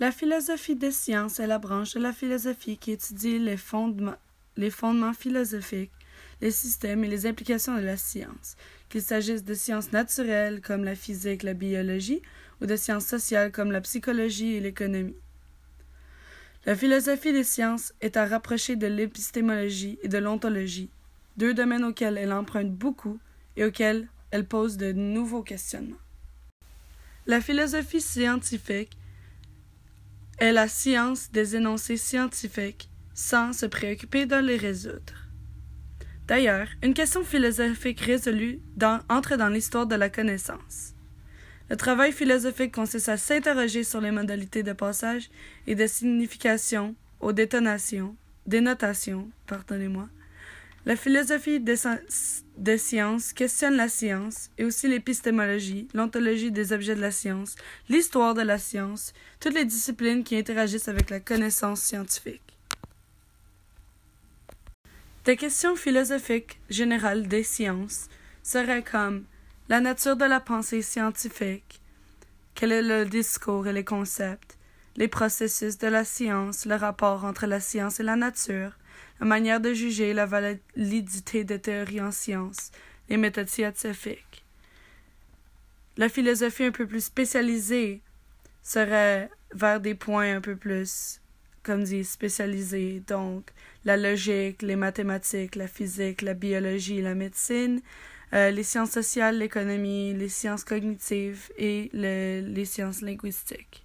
La philosophie des sciences est la branche de la philosophie qui étudie les fondements, philosophiques, les systèmes et les implications de la science, qu'il s'agisse de sciences naturelles comme la physique, la biologie, ou de sciences sociales comme la psychologie et l'économie. La philosophie des sciences est à rapprocher de l'épistémologie et de l'ontologie, deux domaines auxquels elle emprunte beaucoup et auxquels elle pose de nouveaux questionnements. La philosophie scientifique est la science des énoncés scientifiques sans se préoccuper de les résoudre. D'ailleurs, une question philosophique résolue entre dans l'histoire de la connaissance. Le travail philosophique consiste à s'interroger sur les modalités de passage et de signification aux détonations, dénotations, pardonnez-moi. La philosophie des, sciences questionne la science et aussi l'épistémologie, l'ontologie des objets de la science, l'histoire de la science, toutes les disciplines qui interagissent avec la connaissance scientifique. Des questions philosophiques générales des sciences seraient comme la nature de la pensée scientifique, quel est le discours et les concepts, les processus de la science, le rapport entre la science et la nature, la manière de juger la validité des théories en science, les méthodes scientifiques. La philosophie un peu plus spécialisée serait vers des points un peu plus comme dit, spécialisés, donc la logique, les mathématiques, la physique, la biologie, la médecine, euh, les sciences sociales, l'économie, les sciences cognitives et les sciences linguistiques.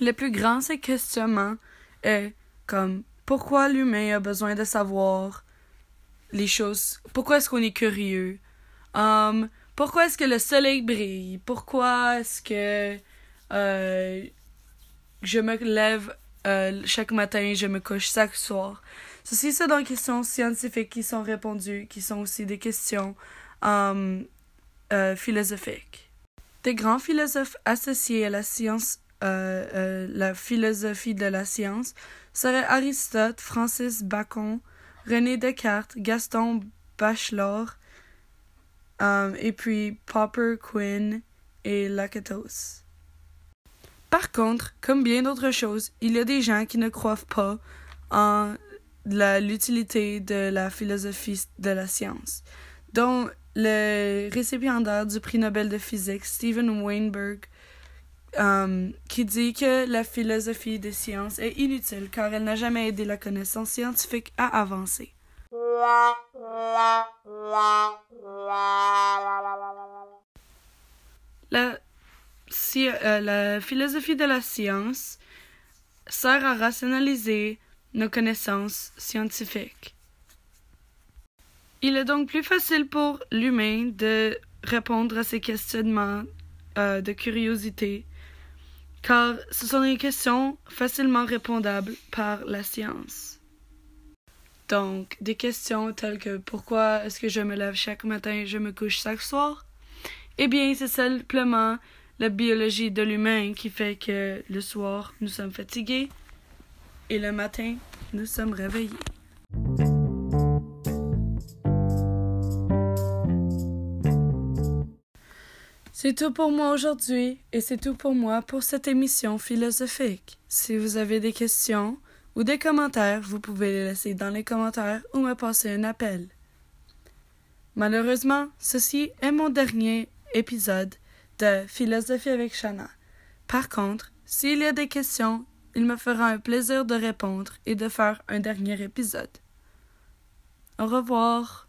Le plus grand ces questionnements est comme pourquoi l'humain a besoin de savoir les choses, pourquoi est-ce qu'on est curieux, um, pourquoi est-ce que le soleil brille, pourquoi est-ce que euh, je me lève euh, chaque matin, je me couche chaque soir? Ceci, c'est des questions scientifiques qui sont répondues, qui sont aussi des questions um, euh, philosophiques. Des grands philosophes associés à la science, euh, euh, la philosophie de la science seraient Aristote, Francis Bacon, René Descartes, Gaston Bachelor, um, et puis Popper, Quinn et Lakatos. Par contre, comme bien d'autres choses, il y a des gens qui ne croient pas en l'utilité de la philosophie de la science, dont le récipiendaire du prix Nobel de physique, Stephen Weinberg, um, qui dit que la philosophie des sciences est inutile car elle n'a jamais aidé la connaissance scientifique à avancer. La si, euh, la philosophie de la science sert à rationaliser nos connaissances scientifiques. Il est donc plus facile pour l'humain de répondre à ces questionnements euh, de curiosité, car ce sont des questions facilement répondables par la science. Donc, des questions telles que pourquoi est-ce que je me lève chaque matin et je me couche chaque soir? Eh bien, c'est simplement la biologie de l'humain qui fait que le soir, nous sommes fatigués et le matin, nous sommes réveillés. C'est tout pour moi aujourd'hui et c'est tout pour moi pour cette émission philosophique. Si vous avez des questions ou des commentaires, vous pouvez les laisser dans les commentaires ou me passer un appel. Malheureusement, ceci est mon dernier épisode de Philosophie avec Shana. Par contre, s'il y a des questions, il me fera un plaisir de répondre et de faire un dernier épisode. Au revoir.